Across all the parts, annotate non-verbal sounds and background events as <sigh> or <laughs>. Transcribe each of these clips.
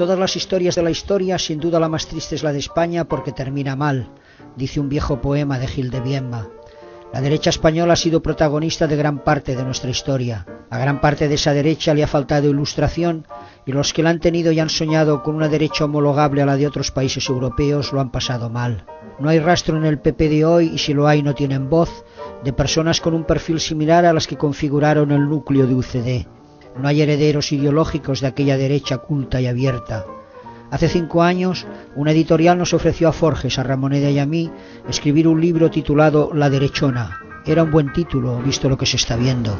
Todas las historias de la historia, sin duda la más triste es la de España porque termina mal, dice un viejo poema de Gil de Bienma. La derecha española ha sido protagonista de gran parte de nuestra historia. A gran parte de esa derecha le ha faltado ilustración y los que la han tenido y han soñado con una derecha homologable a la de otros países europeos lo han pasado mal. No hay rastro en el PP de hoy y si lo hay no tienen voz de personas con un perfil similar a las que configuraron el núcleo de UCD. No hay herederos ideológicos de aquella derecha culta y abierta. Hace cinco años, una editorial nos ofreció a Forges, a Ramoneda y a mí escribir un libro titulado La derechona. Era un buen título, visto lo que se está viendo.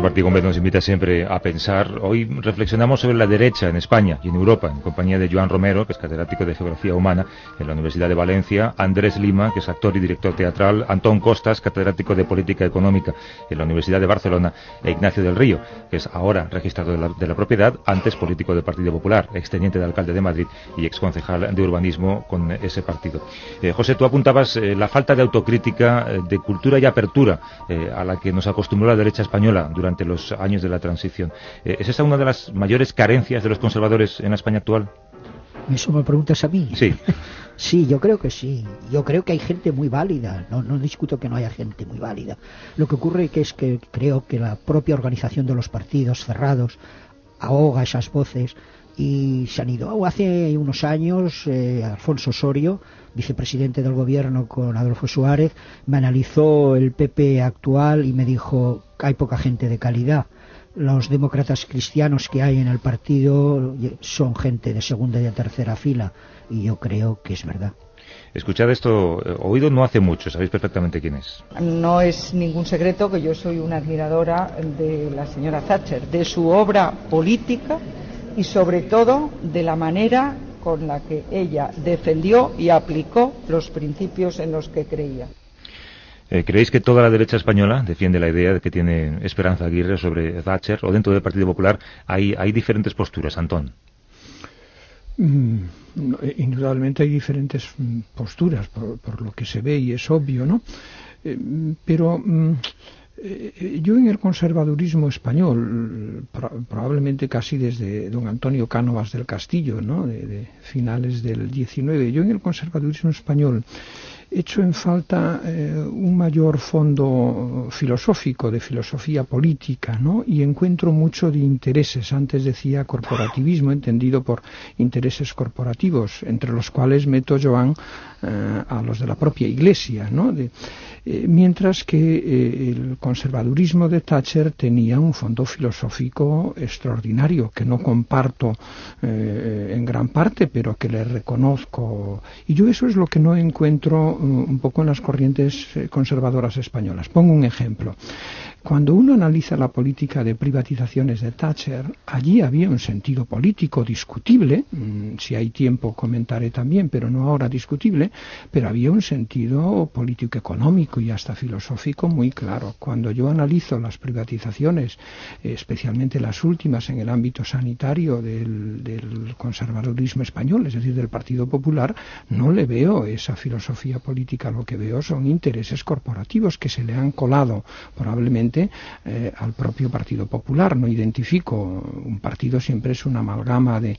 José Martí Gómez nos invita siempre a pensar. Hoy reflexionamos sobre la derecha en España y en Europa, en compañía de Joan Romero, que es catedrático de Geografía Humana en la Universidad de Valencia, Andrés Lima, que es actor y director teatral, Antón Costas, catedrático de Política Económica en la Universidad de Barcelona, e Ignacio del Río, que es ahora registrado de la, propiedad, antes político del Partido Popular, exteniente de alcalde de Madrid y exconcejal de urbanismo con ese partido. Eh, José, tú apuntabas eh, la falta de autocrítica, eh, de cultura y apertura a la que nos acostumbró la derecha española durante los años de la transición. Eh, ¿Es esa una de las mayores carencias de los conservadores en la España actual? ¿Eso me preguntas a mí? Sí. <laughs> Sí, yo creo que sí. Yo creo que hay gente muy válida. No, no discuto que no haya gente muy válida. Lo que ocurre que es que creo que la propia organización de los partidos cerrados ahoga esas voces y se han ido. Hace unos años, eh, Alfonso Osorio, vicepresidente del gobierno con Adolfo Suárez, me analizó el PP actual y me dijo que hay poca gente de calidad. Los demócratas cristianos que hay en el partido son gente de segunda y de tercera fila y yo creo que es verdad. Escuchad esto, eh, oído no hace mucho, sabéis perfectamente quién es. No es ningún secreto que yo soy una admiradora de la señora Thatcher, de su obra política y sobre todo de la manera con la que ella defendió y aplicó los principios en los que creía. Eh, ¿Creéis que toda la derecha española defiende la idea de que tiene Esperanza Aguirre sobre Thatcher o dentro del Partido Popular hay, hay diferentes posturas, Antón? Mm, indudablemente hay diferentes mm, posturas por, lo que se ve y es obvio, ¿no? Eh, pero mm, eh, yo en el conservadurismo español, probablemente casi desde don Antonio Cánovas del Castillo, ¿no? de, finales del 19, yo en el conservadurismo español hecho en falta eh, un mayor fondo filosófico, de filosofía política, ¿no? Y encuentro mucho de intereses. Antes decía corporativismo, entendido por intereses corporativos, entre los cuales meto Joan eh, a los de la propia Iglesia, ¿no? Eh, mientras que el conservadurismo de Thatcher tenía un fondo filosófico extraordinario, que no comparto en gran parte, pero que le reconozco. Y yo eso es lo que no encuentro un poco en las corrientes conservadoras españolas. Pongo un ejemplo. Cuando uno analiza la política de privatizaciones de Thatcher, allí había un sentido político discutible, mm, si hay tiempo comentaré también, pero no ahora discutible, pero había un sentido político económico y hasta filosófico muy claro. Cuando yo analizo las privatizaciones, especialmente las últimas en el ámbito sanitario del, del conservadurismo español, es decir, del Partido Popular, no le veo esa filosofía política, lo que veo son intereses corporativos que se le han colado probablemente eh, al propio Partido Popular. No identifico, un partido siempre es una amalgama de,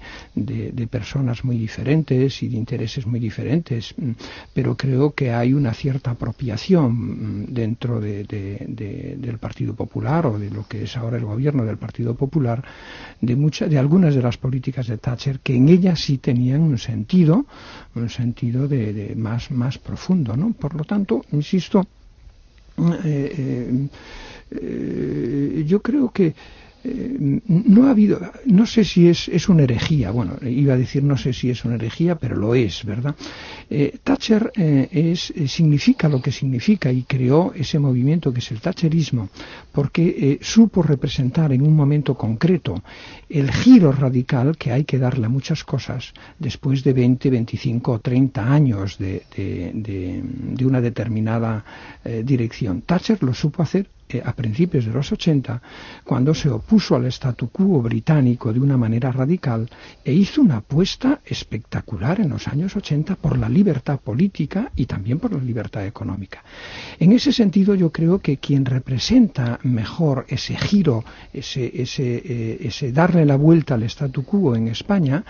personas muy diferentes y de intereses muy diferentes, mm, pero creo que hay una cierta apropiación mm, dentro del Partido Popular o de lo que es ahora el gobierno del Partido Popular de, muchas, de algunas de las políticas de Thatcher que en ellas sí tenían un sentido, un sentido de, más, más profundo. ¿no? Por lo tanto, insisto, eh, eh, eh, yo creo que eh, no ha habido, no sé si es, es una herejía, bueno, iba a decir no sé si es una herejía, pero lo es, ¿verdad? Eh, Thatcher es, significa lo que significa y creó ese movimiento que es el Thatcherismo, porque supo representar en un momento concreto el giro radical que hay que darle a muchas cosas después de 20, 25 o 30 años de, de, de, de una determinada dirección. Thatcher lo supo hacer eh, a principios de los 80, cuando se opuso al statu quo británico de una manera radical e hizo una apuesta espectacular en los años 80 por la libertad política y también por la libertad económica. En ese sentido, yo creo que quien representa mejor ese giro, ese, ese, eh, ese darle la vuelta al statu quo en España,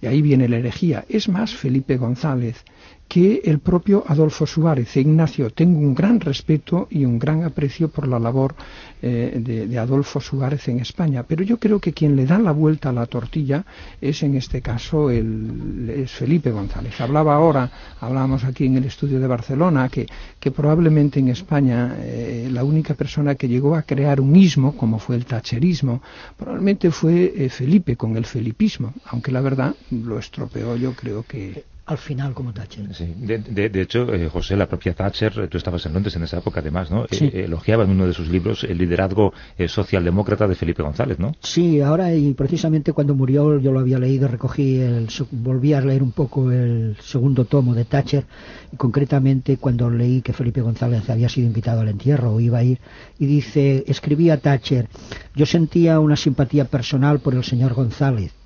y ahí viene la herejía, es más Felipe González, que el propio Adolfo Suárez e Ignacio. Tengo un gran respeto y un gran aprecio por la labor eh, de, Adolfo Suárez en España, pero yo creo que quien le da la vuelta a la tortilla es en este caso el, es Felipe González. Hablaba ahora, hablábamos aquí en el estudio de Barcelona, que, que probablemente en España eh, la única persona que llegó a crear un ismo, como fue el tacherismo, probablemente fue eh, Felipe con el felipismo, aunque la verdad lo estropeó yo creo que al final como Thatcher. de, hecho, eh, José, la propia Thatcher, eh, tú estabas en Londres en esa época además, ¿no? Eh, elogiaba en uno de sus libros el liderazgo socialdemócrata de Felipe González, ¿no? Sí, ahora y precisamente cuando murió yo lo había leído, recogí, el, volví a leer un poco el segundo tomo de Thatcher, y concretamente cuando leí que Felipe González había sido invitado al entierro o iba a ir, y dice, escribía Thatcher, yo sentía una simpatía personal por el señor González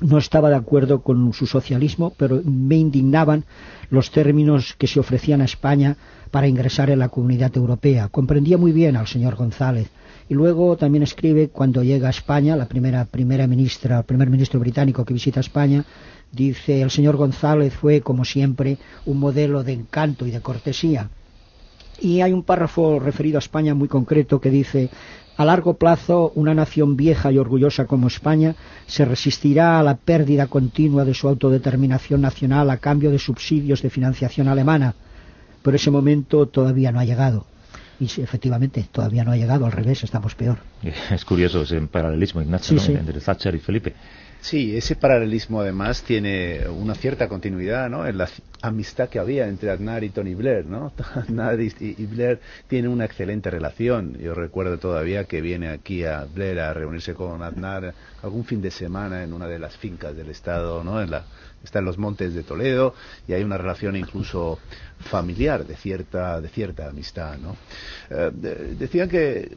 no estaba de acuerdo con su socialismo, pero me indignaban los términos que se ofrecían a España para ingresar en la comunidad europea. Comprendía muy bien al señor González. Y luego también escribe cuando llega a España, la primera, primera ministra, el primer ministro británico que visita España, dice el señor González fue, como siempre, un modelo de encanto y de cortesía. Y hay un párrafo referido a España muy concreto que dice a largo plazo, una nación vieja y orgullosa como España se resistirá a la pérdida continua de su autodeterminación nacional a cambio de subsidios de financiación alemana, pero ese momento todavía no ha llegado. Y sí, efectivamente, todavía no ha llegado, al revés, estamos peor. <laughs> Es curioso ese paralelismo, Ignacio, entre Thatcher y Felipe. Sí, ese paralelismo además tiene una cierta continuidad ¿no? en la amistad que había entre Aznar y Tony Blair. ¿no? <laughs> Aznar y, Blair tienen una excelente relación. Yo recuerdo todavía que viene aquí a Blair a reunirse con Aznar algún fin de semana en una de las fincas del Estado, ¿no? en la, está en los montes de Toledo y hay una relación incluso familiar de cierta de cierta amistad no eh, decían que,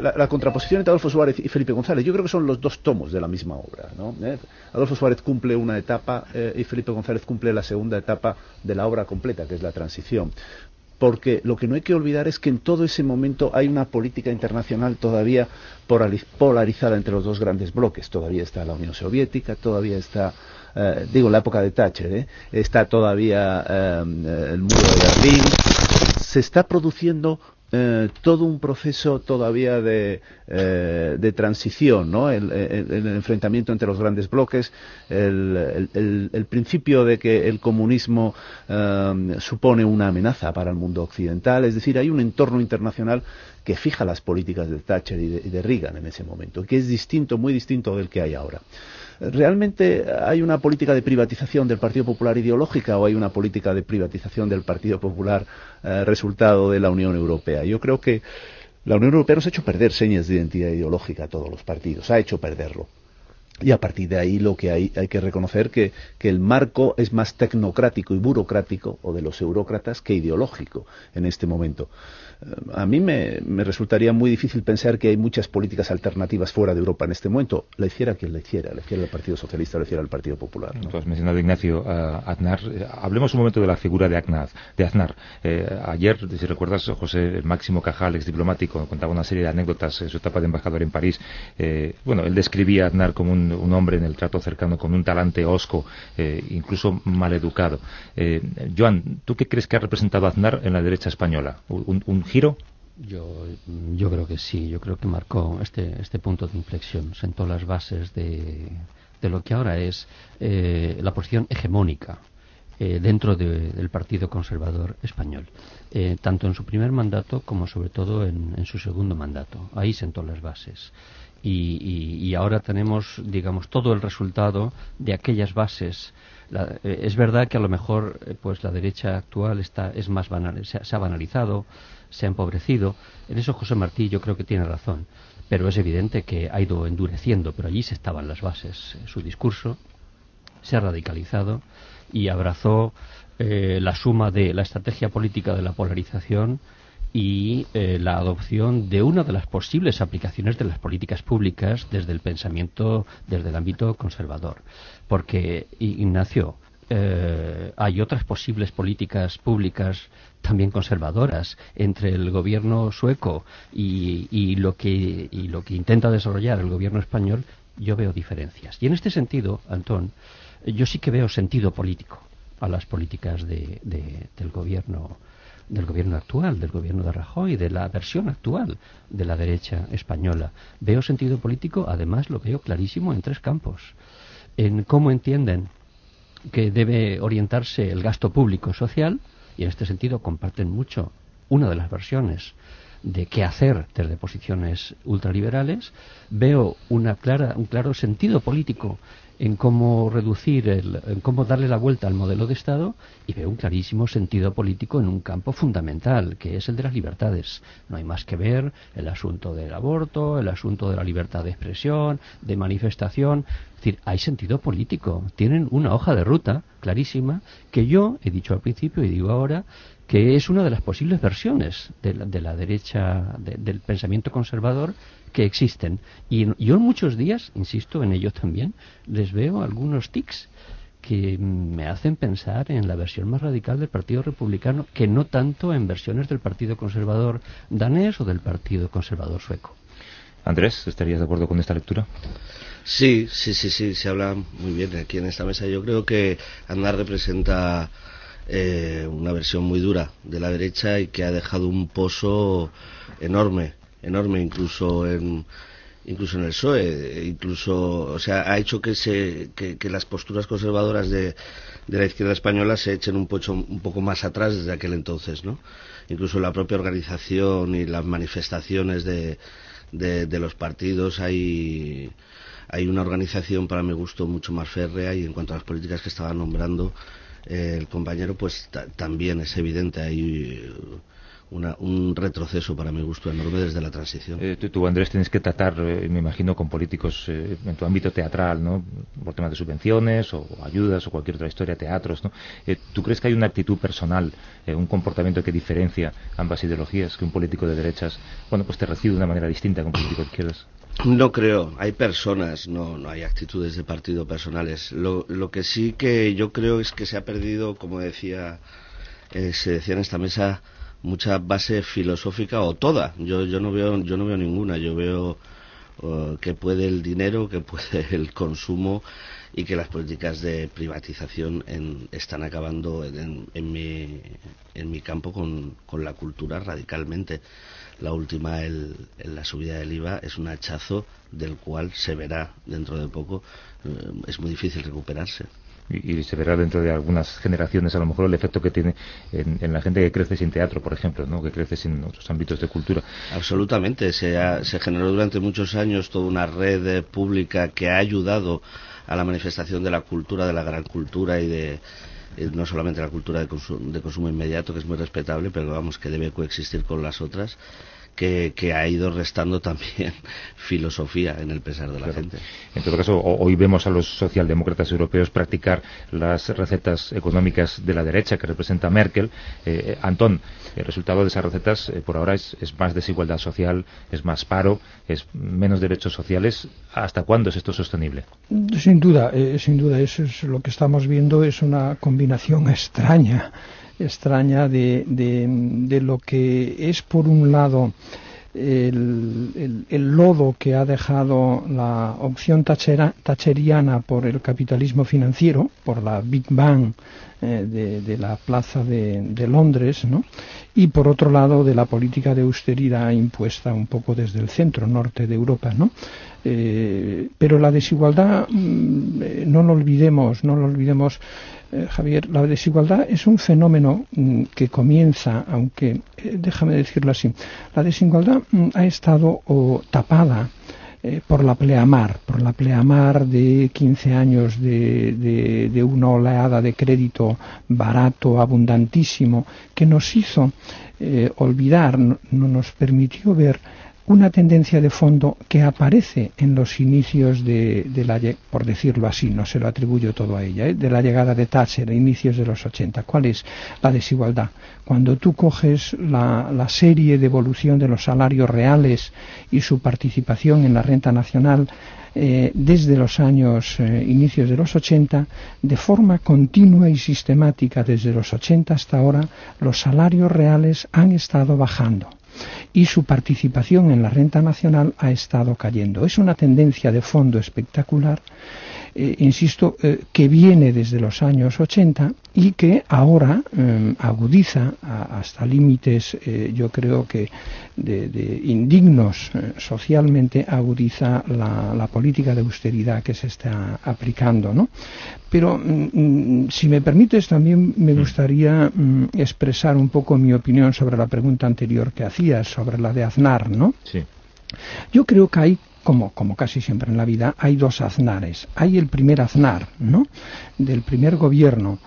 la, contraposición entre Adolfo Suárez y Felipe González yo creo que son los dos tomos de la misma obra no eh, Adolfo Suárez cumple una etapa eh, y Felipe González cumple la segunda etapa de la obra completa que es la transición porque lo que no hay que olvidar es que en todo ese momento hay una política internacional todavía polarizada entre los dos grandes bloques. Todavía está la Unión Soviética, todavía está eh, digo la época de Thatcher, ¿eh? está todavía eh, el muro de Berlín, se está produciendo todo un proceso todavía de, transición, ¿no? El, enfrentamiento entre los grandes bloques, el, principio de que el comunismo supone una amenaza para el mundo occidental, es decir, hay un entorno internacional que fija las políticas de Thatcher y de, y de Reagan en ese momento, que es distinto, muy distinto del que hay ahora. ¿Realmente hay una política de privatización del Partido Popular ideológica o hay una política de privatización del Partido Popular eh, resultado de la Unión Europea? Yo creo que la Unión Europea nos ha hecho perder señas de identidad ideológica a todos los partidos, ha hecho perderlo. Y a partir de ahí lo que hay, hay que reconocer que, que el marco es más tecnocrático y burocrático, o de los eurócratas, que ideológico en este momento a mí me, resultaría muy difícil pensar que hay muchas políticas alternativas fuera de Europa en este momento. La hiciera quien la hiciera, la hiciera el Partido Socialista, la hiciera el Partido Popular. ¿no? Has mencionado, Ignacio, a Aznar. Eh, hablemos un momento de la figura de, Aznar. De Aznar. Eh, ayer, si recuerdas, José Máximo Cajal, ex diplomático, contaba una serie de anécdotas en su etapa de embajador en París. Eh, bueno, él describía a Aznar como un, hombre en el trato cercano, con un talante osco, incluso maleducado. Joan, ¿tú qué crees que ha representado Aznar en la derecha española? ¿Un, un Yo, yo creo que sí, yo creo que marcó este, este punto de inflexión, sentó las bases de, de lo que ahora es eh, la posición hegemónica eh, dentro del Partido Conservador Español, eh, tanto en su primer mandato como sobre todo en, su segundo mandato. Ahí sentó las bases. Y, y, ahora tenemos, digamos, todo el resultado de aquellas bases es verdad que a lo mejor pues la derecha actual está es más banal, se, ha banalizado se ha empobrecido. En eso José Martí yo creo que tiene razón. Pero es evidente que ha ido endureciendo, pero allí se estaban las bases. Su discurso se ha radicalizado y abrazó eh, la suma de la estrategia política de la polarización y eh, la adopción de una de las posibles aplicaciones de las políticas públicas desde el pensamiento, desde el ámbito conservador. Porque, Ignacio, eh, hay otras posibles políticas públicas también conservadoras entre el gobierno sueco y, lo que, y lo que intenta desarrollar el gobierno español, yo veo diferencias. Y en este sentido, Antón, yo sí que veo sentido político a las políticas de, del gobierno del gobierno actual, del gobierno de Rajoy, de la versión actual de la derecha española. Veo sentido político, además lo veo clarísimo en tres campos. En cómo entienden que debe orientarse el gasto público social, y en este sentido comparten mucho una de las versiones de qué hacer desde posiciones ultraliberales, veo una clara, un claro sentido político en cómo reducir, el, en cómo darle la vuelta al modelo de Estado y veo un clarísimo sentido político en un campo fundamental, que es el de las libertades. No hay más que ver el asunto del aborto, el asunto de la libertad de expresión, de manifestación. Es decir, hay sentido político. Tienen una hoja de ruta clarísima que yo he dicho al principio y digo ahora que es una de las posibles versiones de la, derecha, del pensamiento conservador que existen. Y yo en muchos días, insisto en ello también, les veo algunos tics que me hacen pensar en la versión más radical del Partido Republicano que no tanto en versiones del Partido Conservador danés o del Partido Conservador sueco. Andrés, ¿estarías de acuerdo con esta lectura? Sí, sí, sí, sí, se habla muy bien aquí en esta mesa. Yo creo que Andar representa eh, una versión muy dura de la derecha y que ha dejado un pozo enorme enorme incluso en incluso en el PSOE, incluso, o sea, ha hecho que, se, que, las posturas conservadoras de, de, la izquierda española se echen un, poco, un poco más atrás desde aquel entonces, ¿no? Incluso la propia organización y las manifestaciones de, de, los partidos hay, hay una organización, para mi gusto, mucho más férrea y en cuanto a las políticas que estaba nombrando eh, el compañero, pues también es evidente, hay un retroceso para mi gusto enorme desde la transición. Eh, tú, Andrés, tienes que tratar, eh, me imagino, con políticos eh, en tu ámbito teatral, ¿no? Por temas de subvenciones o, ayudas o cualquier otra historia, teatros, ¿no? ¿Tú crees que hay una actitud personal, un comportamiento que diferencia ambas ideologías, que un político de derechas, bueno, pues te recibe de una manera distinta que un político de izquierdas? No creo, hay personas, no, no hay actitudes de partido personales. Lo, lo que sí que yo creo es que se ha perdido, como decía, se decía en esta mesa, mucha base filosófica o toda. Yo, yo, no, veo, yo no veo ninguna. Yo veo uh, que puede el dinero, que puede <laughs> el consumo y que las políticas de privatización están acabando en, en, mi, en mi campo con, con la cultura radicalmente. La última, el, la subida del IVA, es un hachazo del cual se verá dentro de poco. Uh, es muy difícil recuperarse y, se verá dentro de algunas generaciones a lo mejor el efecto que tiene en, la gente que crece sin teatro, por ejemplo, ¿no? que crece sin otros ámbitos de cultura. Absolutamente, se, se generó durante muchos años toda una red pública que ha ayudado a la manifestación de la cultura, de la gran cultura y de eh, no solamente la cultura de de consumo inmediato, que es muy respetable, pero vamos, que debe coexistir con las otras que, ha ido restando también <laughs> filosofía en el pesar de la gente. En todo caso, hoy vemos a los socialdemócratas europeos practicar las recetas económicas de la derecha que representa Merkel. Eh, eh, Antón, el resultado de esas recetas eh, por ahora es, más desigualdad social, es más paro, es menos derechos sociales. ¿Hasta cuándo es esto sostenible? Sin duda, sin duda, eso es lo que estamos viendo, es una combinación <laughs> extraña extraña de, de, lo que es por un lado el, el, lodo que ha dejado la opción tacheriana por el capitalismo financiero, por la Big Bang eh, de, la plaza de, de, Londres, ¿no? y por otro lado de la política de austeridad impuesta un poco desde el centro norte de Europa. ¿no? Eh, pero la desigualdad, mm, eh, no lo olvidemos, no lo olvidemos, eh, Javier, la desigualdad es un fenómeno mm, que comienza, aunque déjame decirlo así, la desigualdad mm, ha estado tapada por la pleamar, por la pleamar de 15 años de, una oleada de crédito barato, abundantísimo, que nos hizo olvidar, no nos permitió ver una tendencia de fondo que aparece en los inicios de, la, por decirlo así, no se lo atribuyo todo a ella, ¿eh? de la llegada de Thatcher a inicios de los 80. ¿Cuál es la desigualdad? Cuando tú coges la, serie de evolución de los salarios reales y su participación en la renta nacional, eh, desde los años eh, inicios de los 80, de forma continua y sistemática desde los 80 hasta ahora, los salarios reales han estado bajando y su participación en la renta nacional ha estado cayendo. Es una tendencia de fondo espectacular eh, insisto, eh, que viene desde los años 80 y que ahora eh, agudiza hasta límites, yo creo que de, indignos socialmente, agudiza la, política de austeridad que se está aplicando. ¿no? Pero, mm, mm, si me permites, también me mm. gustaría expresar un poco mi opinión sobre la pregunta anterior que hacías, sobre la de Aznar. ¿no? Sí. Yo creo que hay como, como casi siempre en la vida, hay dos aznares. Hay el primer aznar, ¿no? Del primer gobierno,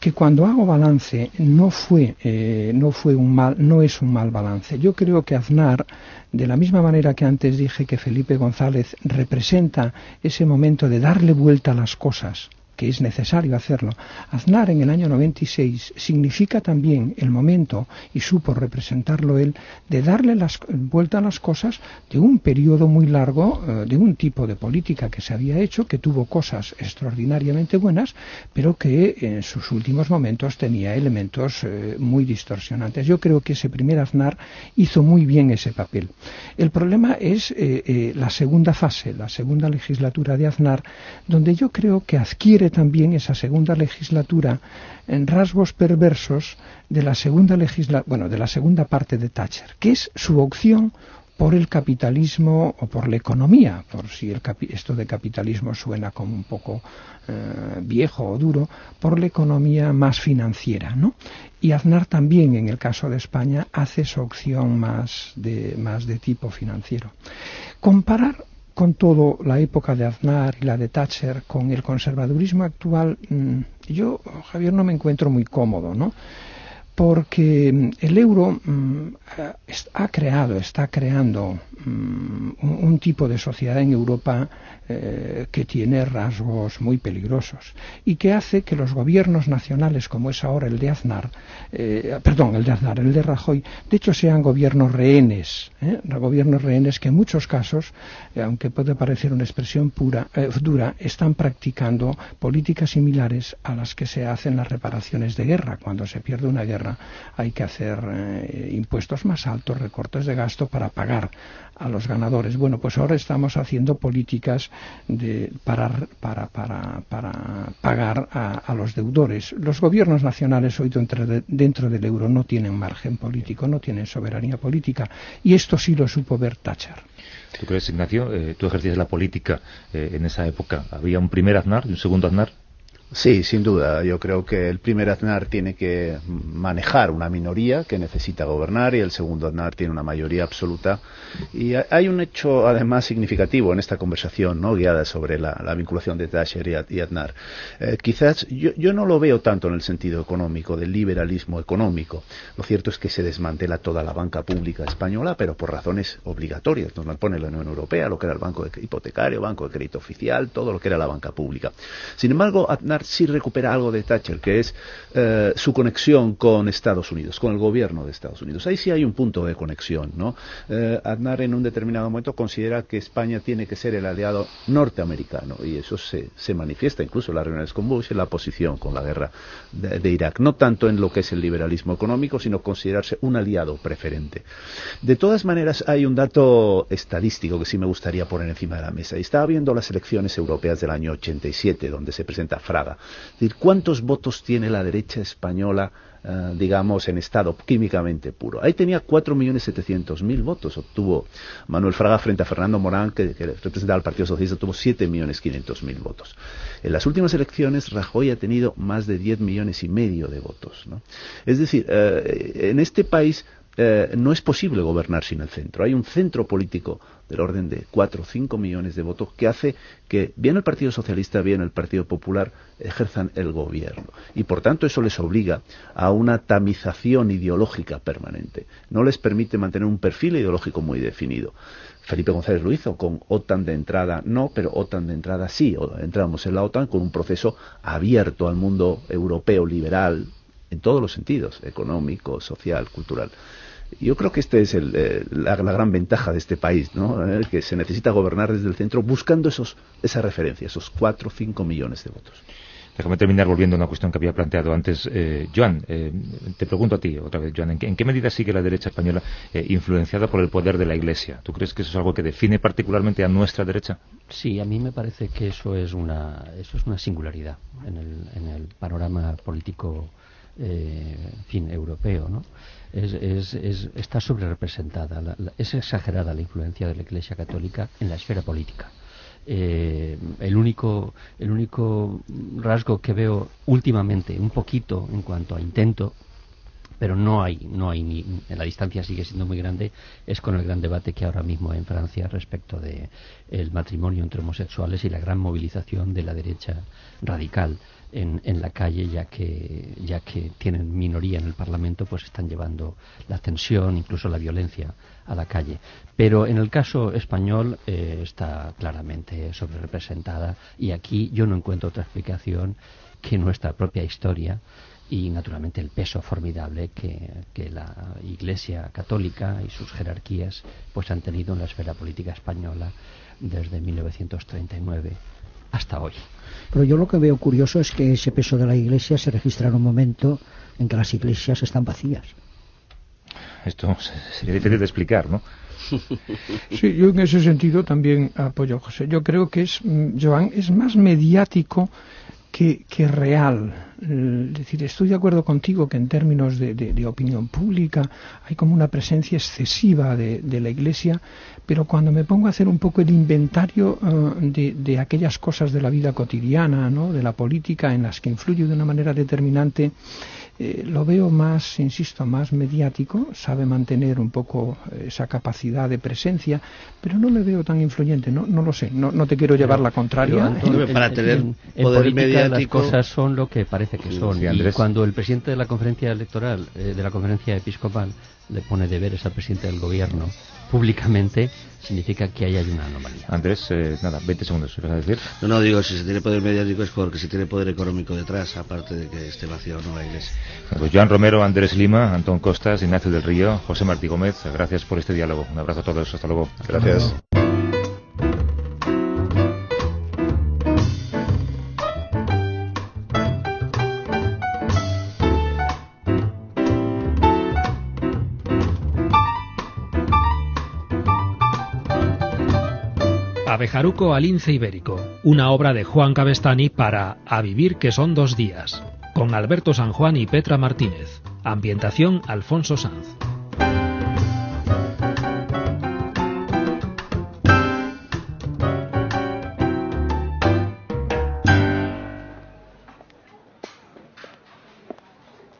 que cuando hago balance no fue, eh, no fue un mal, no es un mal balance. Yo creo que Aznar, de la misma manera que antes dije que Felipe González representa ese momento de darle vuelta a las cosas, que es necesario hacerlo. Aznar en el año 96 significa también el momento, y supo representarlo él, de darle las, vuelta a las cosas de un periodo muy largo, eh, de un tipo de política que se había hecho, que tuvo cosas extraordinariamente buenas, pero que en sus últimos momentos tenía elementos eh, muy distorsionantes. Yo creo que ese primer Aznar hizo muy bien ese papel. El problema es eh, la segunda fase, la segunda legislatura de Aznar, donde yo creo que adquiere también esa segunda legislatura en rasgos perversos de la segunda legisla bueno, de la segunda parte de Thatcher, que es su opción por el capitalismo o por la economía, por si el esto de capitalismo suena como un poco eh, viejo o duro, por la economía más financiera, ¿no? Y Aznar también, en el caso de España, hace su opción más de, más de tipo financiero. Comparar con todo la época de Aznar y la de Thatcher, con el conservadurismo actual, mm, yo, Javier, no me encuentro muy cómodo, ¿no? Porque mm, el euro mm, ha creado, está creando mm, un, tipo de sociedad en Europa eh, que tiene rasgos muy peligrosos y que hace que los gobiernos nacionales, como es ahora el de Aznar, eh, perdón, el de Aznar, el de Rajoy, de hecho sean gobiernos rehenes, ¿eh? gobiernos rehenes que en muchos casos, aunque puede parecer una expresión pura, dura, están practicando políticas similares a las que se hacen las reparaciones de guerra, cuando se pierde una guerra hay que hacer eh, impuestos más altos, recortes de gasto para pagar a los ganadores. Bueno, pues ahora estamos haciendo políticas de, para, para, para, para pagar a, los deudores. Los gobiernos nacionales hoy dentro, del euro no tienen margen político, no tienen soberanía política. Y esto sí lo supo ver Thatcher. ¿Tú crees, Ignacio? Eh, tú ejercías la política eh, en esa época. ¿Había un primer Aznar y un segundo Aznar? Sí, sin duda. Yo creo que el primer Aznar tiene que manejar una minoría que necesita gobernar y el segundo Aznar tiene una mayoría absoluta. Y hay un hecho además significativo en esta conversación ¿no? guiada sobre la, vinculación de Thatcher y, Aznar. Eh, quizás yo, yo, no lo veo tanto en el sentido económico, del liberalismo económico. Lo cierto es que se desmantela toda la banca pública española, pero por razones obligatorias. Nos pone la Unión Europea, lo que era el banco hipotecario, banco de crédito oficial, todo lo que era la banca pública. Sin embargo, Aznar sí recupera algo de Thatcher, que es eh, su conexión con Estados Unidos, con el gobierno de Estados Unidos. Ahí sí hay un punto de conexión. ¿no? Eh, Aznar en un determinado momento considera que España tiene que ser el aliado norteamericano y eso se, manifiesta incluso en las reuniones con Bush, en la posición con la guerra de, Irak. No tanto en lo que es el liberalismo económico, sino considerarse un aliado preferente. De todas maneras, hay un dato estadístico que sí me gustaría poner encima de la mesa. Estaba viendo las elecciones europeas del año 87, donde se presenta Fraga es decir, ¿cuántos votos tiene la derecha española, eh, digamos, en estado químicamente puro? Ahí tenía 4.700.000 votos. Obtuvo Manuel Fraga frente a Fernando Morán, que, representaba al Partido Socialista, tuvo 7.500.000 votos. En las últimas elecciones, Rajoy ha tenido más de 10 millones y medio de votos. Es decir, eh, en este país eh, no es posible gobernar sin el centro. Hay un centro político del orden de 4 o 5 millones de votos que hace que bien el Partido Socialista, bien el Partido Popular ejerzan el gobierno. Y por tanto eso les obliga a una tamización ideológica permanente. No les permite mantener un perfil ideológico muy definido. Felipe González lo hizo con OTAN de entrada no, pero OTAN de entrada sí. Entramos en la OTAN con un proceso abierto al mundo europeo liberal en todos los sentidos, económico, social, cultural. Yo creo que esta es eh, la, gran ventaja de este país, ¿no? Eh, que se necesita gobernar desde el centro buscando esos, esa referencia, esos 4 o 5 millones de votos. Déjame terminar volviendo a una cuestión que había planteado antes. Eh, Joan, eh, te pregunto a ti otra vez, Joan, ¿en qué, medida sigue la derecha española influenciada por el poder de la Iglesia? ¿Tú crees que eso es algo que define particularmente a nuestra derecha? Sí, a mí me parece que eso es una, eso es una singularidad en el, en el panorama político fin, europeo, ¿no? Es, es, está sobre representada, es exagerada la influencia de la Iglesia Católica en la esfera política. Eh, el único el único rasgo que veo últimamente un poquito en cuanto a intento pero no hay no hay ni la distancia sigue siendo muy grande es con el gran debate que ahora mismo hay en Francia respecto de el matrimonio entre homosexuales y la gran movilización de la derecha radical en, en, la calle, ya que, ya que tienen minoría en el Parlamento, pues están llevando la tensión, incluso la violencia a la calle. Pero en el caso español eh, está claramente sobre representada y aquí yo no encuentro otra explicación que nuestra propia historia y naturalmente el peso formidable que, que, la Iglesia católica y sus jerarquías pues han tenido en la esfera política española desde 1939 hasta hoy. Pero yo lo que veo curioso es que ese peso de la Iglesia se registra en un momento en que las iglesias están vacías. Esto sería difícil de explicar, ¿no? <laughs> Sí, yo en ese sentido también apoyo a José. Yo creo que es, mm, Joan, es más mediático que, real. Es decir, estoy de acuerdo contigo que en términos de, opinión pública hay como una presencia excesiva de, la Iglesia, pero cuando me pongo a hacer un poco el inventario uh, de, aquellas cosas de la vida cotidiana, ¿no? de la política en las que influye de una manera determinante, eh, lo veo más, insisto, más mediático, sabe mantener un poco esa capacidad de presencia, pero no le veo tan influyente, no, no lo sé, no, no te quiero llevar la contraria. para tener poder mediático... las cosas son lo que parece que son. y cuando el presidente de la conferencia electoral, eh, de la conferencia episcopal, le pone deberes al presidente del gobierno públicamente, significa que ahí hay una anomalía. Andrés, eh, nada, 20 segundos, ¿vas a decir? No, no, digo, si se tiene poder mediático es porque se tiene poder económico detrás, aparte de que esté vacío no la iglesia. Pues Joan Romero, Andrés Lima, Antón Costas, Ignacio del Río, José Martí Gómez, gracias por este diálogo. Un abrazo a todos, hasta luego. Gracias. Abejaruco al lince ibérico, una obra de Juan Cabestani para A vivir que son dos días, con Alberto San Juan y Petra Martínez. Ambientación Alfonso Sanz.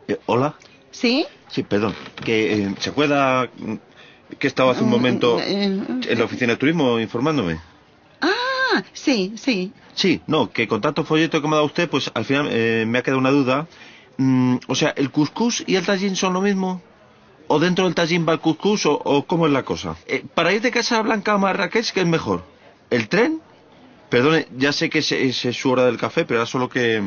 Eh, ¿Hola? ¿Sí? Sí, perdón. Que, eh, ¿Se acuerda que estaba hace un momento eh, en la oficina de turismo informándome? Sí, sí. Sí, no, que con tanto folleto que me ha dado usted, pues al final eh, me ha quedado una duda. Mm, o sea, ¿el cuscús y el tallín son lo mismo? ¿O dentro del tallín va el cuscús o, cómo es la cosa? Eh, para ir de Casa Blanca a Marrakech, ¿qué es mejor? ¿El tren? Perdone, ya sé que es, es, su hora del café, pero era solo que...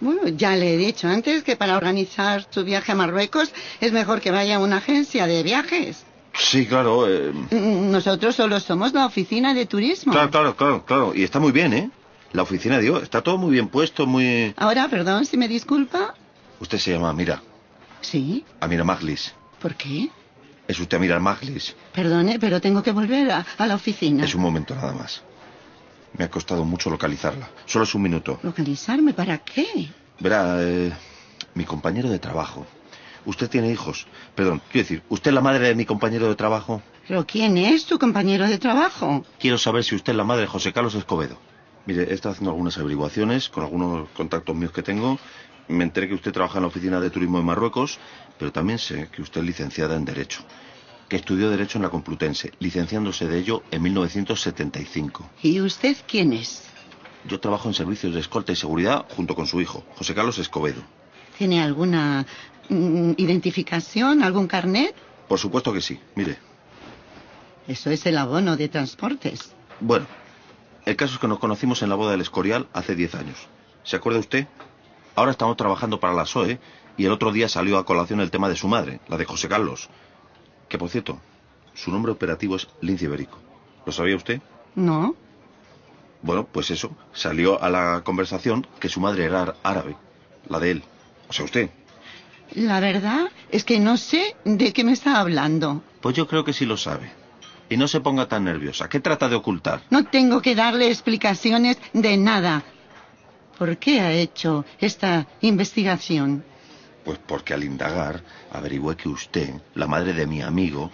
Bueno, ya le he dicho antes que para organizar su viaje a Marruecos es mejor que vaya a una agencia de viajes. Sí, claro. Eh... Nosotros solo somos la oficina de turismo. Claro, claro, claro, claro. Y está muy bien, ¿eh? La oficina, digo, está todo muy bien puesto, muy... Ahora, perdón, si me disculpa. Usted se llama Amira. ¿Sí? Amira Maglis. ¿Por qué? Es usted Amira Maglis. Perdone, pero tengo que volver a, la oficina. Es un momento nada más. Me ha costado mucho localizarla. Solo es un minuto. ¿Localizarme para qué? Verá, eh, mi compañero de trabajo Usted tiene hijos. Perdón, quiero decir, ¿usted es la madre de mi compañero de trabajo? ¿Pero quién es tu compañero de trabajo? Quiero saber si usted es la madre de José Carlos Escobedo. Mire, he estado haciendo algunas averiguaciones con algunos contactos míos que tengo Me enteré que usted trabaja en la oficina de turismo de Marruecos, pero también sé que usted es licenciada en Derecho, que estudió Derecho en la Complutense, licenciándose de ello en 1975. ¿Y usted quién es? Yo trabajo en servicios de escolta y seguridad junto con su hijo, José Carlos Escobedo. ¿Tiene alguna identificación, algún carnet? Por supuesto que sí. Mire, Eso es el abono de transportes. Bueno, el caso es que nos conocimos en la boda del Escorial hace 10 años. ¿Se acuerda usted? Ahora estamos trabajando para la SOE y el otro día salió a colación el tema de su madre, la de José Carlos. Que por cierto, su nombre operativo es Lince Ibérico. ¿Lo sabía usted? ¿No? Bueno, pues eso, salió a la conversación que su madre era árabe, la de él. O sea, usted. La verdad es que no sé de qué me está hablando. Pues yo creo que sí lo sabe. Y no se ponga tan nerviosa. ¿Qué trata de ocultar? No tengo que darle explicaciones de nada. ¿Por qué ha hecho esta investigación? Pues porque al indagar averigüé que usted, la madre de mi amigo,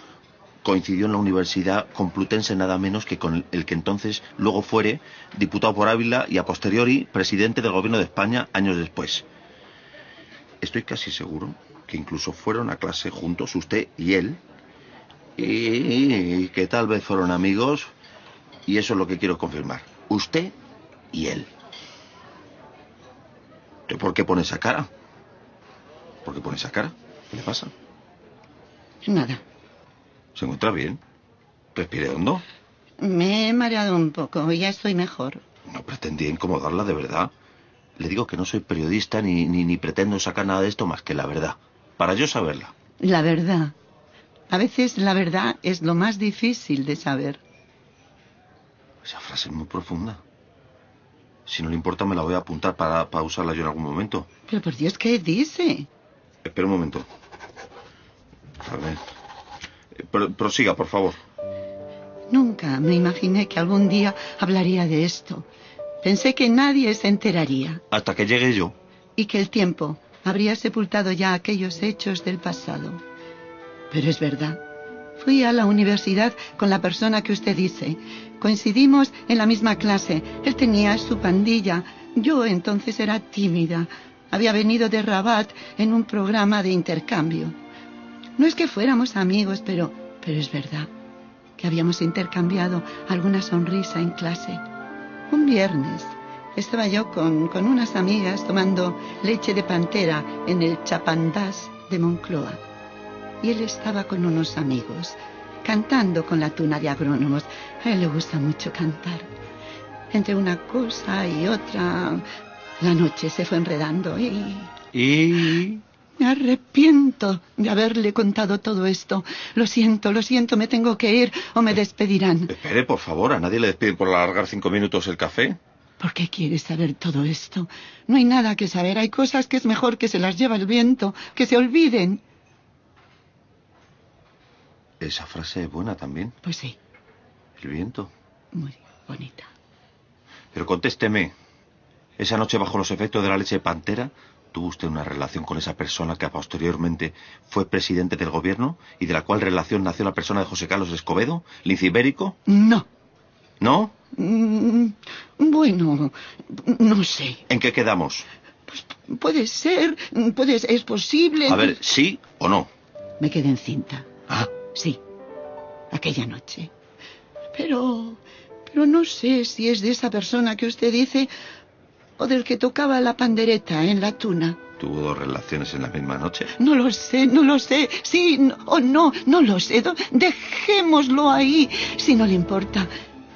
coincidió en la Universidad Complutense nada menos que con el que entonces luego fuere diputado por Ávila y a posteriori presidente del gobierno de España años después. Estoy casi seguro que incluso fueron a clase juntos usted y él y que tal vez fueron amigos y eso es lo que quiero confirmar. Usted y él. ¿Pero ¿Por qué pone esa cara? ¿Por qué pone esa cara? ¿Qué le pasa? Nada. ¿Se encuentra bien? ¿Respire hondo? Me he mareado un poco. Ya estoy mejor. No pretendía incomodarla de verdad. Le digo que no soy periodista ni, ni, ni pretendo sacar nada de esto más que la verdad. Para yo saberla. La verdad. A veces la verdad es lo más difícil de saber. Esa frase es muy profunda. Si no le importa, me la voy a apuntar para, para usarla yo en algún momento. Pero por Dios, ¿qué dice? Espera un momento. A ver. Eh, pro- prosiga, por favor. Nunca me imaginé que algún día hablaría de esto. Pensé que nadie se enteraría Hasta que llegue yo. y que el tiempo habría sepultado ya aquellos hechos del pasado. Pero es verdad. Fui a la universidad con la persona que usted dice. Coincidimos en la misma clase. Él tenía su pandilla. Yo entonces era tímida. Había venido de Rabat en un programa de intercambio. No es que fuéramos amigos, pero, pero es verdad que habíamos intercambiado alguna sonrisa en clase. Un viernes estaba yo con, con unas amigas tomando leche de pantera en el Chapandás de Moncloa. Y él estaba con unos amigos, cantando con la tuna de agrónomos. A él le gusta mucho cantar. Entre una cosa y otra, la noche se fue enredando y... Y... Me arrepiento de haberle contado todo esto. Lo siento, lo siento, me tengo que ir o me despedirán. Espere, por favor, a nadie le despiden por alargar cinco minutos el café. ¿Por qué quieres saber todo esto? No hay nada que saber. Hay cosas que es mejor que se las lleva el viento, que se olviden. Esa frase es buena también. Pues sí, El viento. muy bonita. Pero contésteme. Esa noche bajo los efectos de la leche pantera, ¿tuvo usted una relación con esa persona que posteriormente fue presidente del gobierno y de la cual relación nació la persona de José Carlos Escobedo, lince ibérico? No. ¿No? Mm, bueno, no sé. ¿En qué quedamos? Puede ser, puede ser, es posible. A ver, ¿sí o no? Me quedé encinta. Ah, Sí, aquella noche. Pero, pero no sé si es de esa persona que usted dice o del que tocaba la pandereta en la tuna. ¿tuvo dos relaciones en la misma noche? No lo sé, no lo sé. Sí no- o no, no lo sé. Dejémoslo ahí, si no le importa.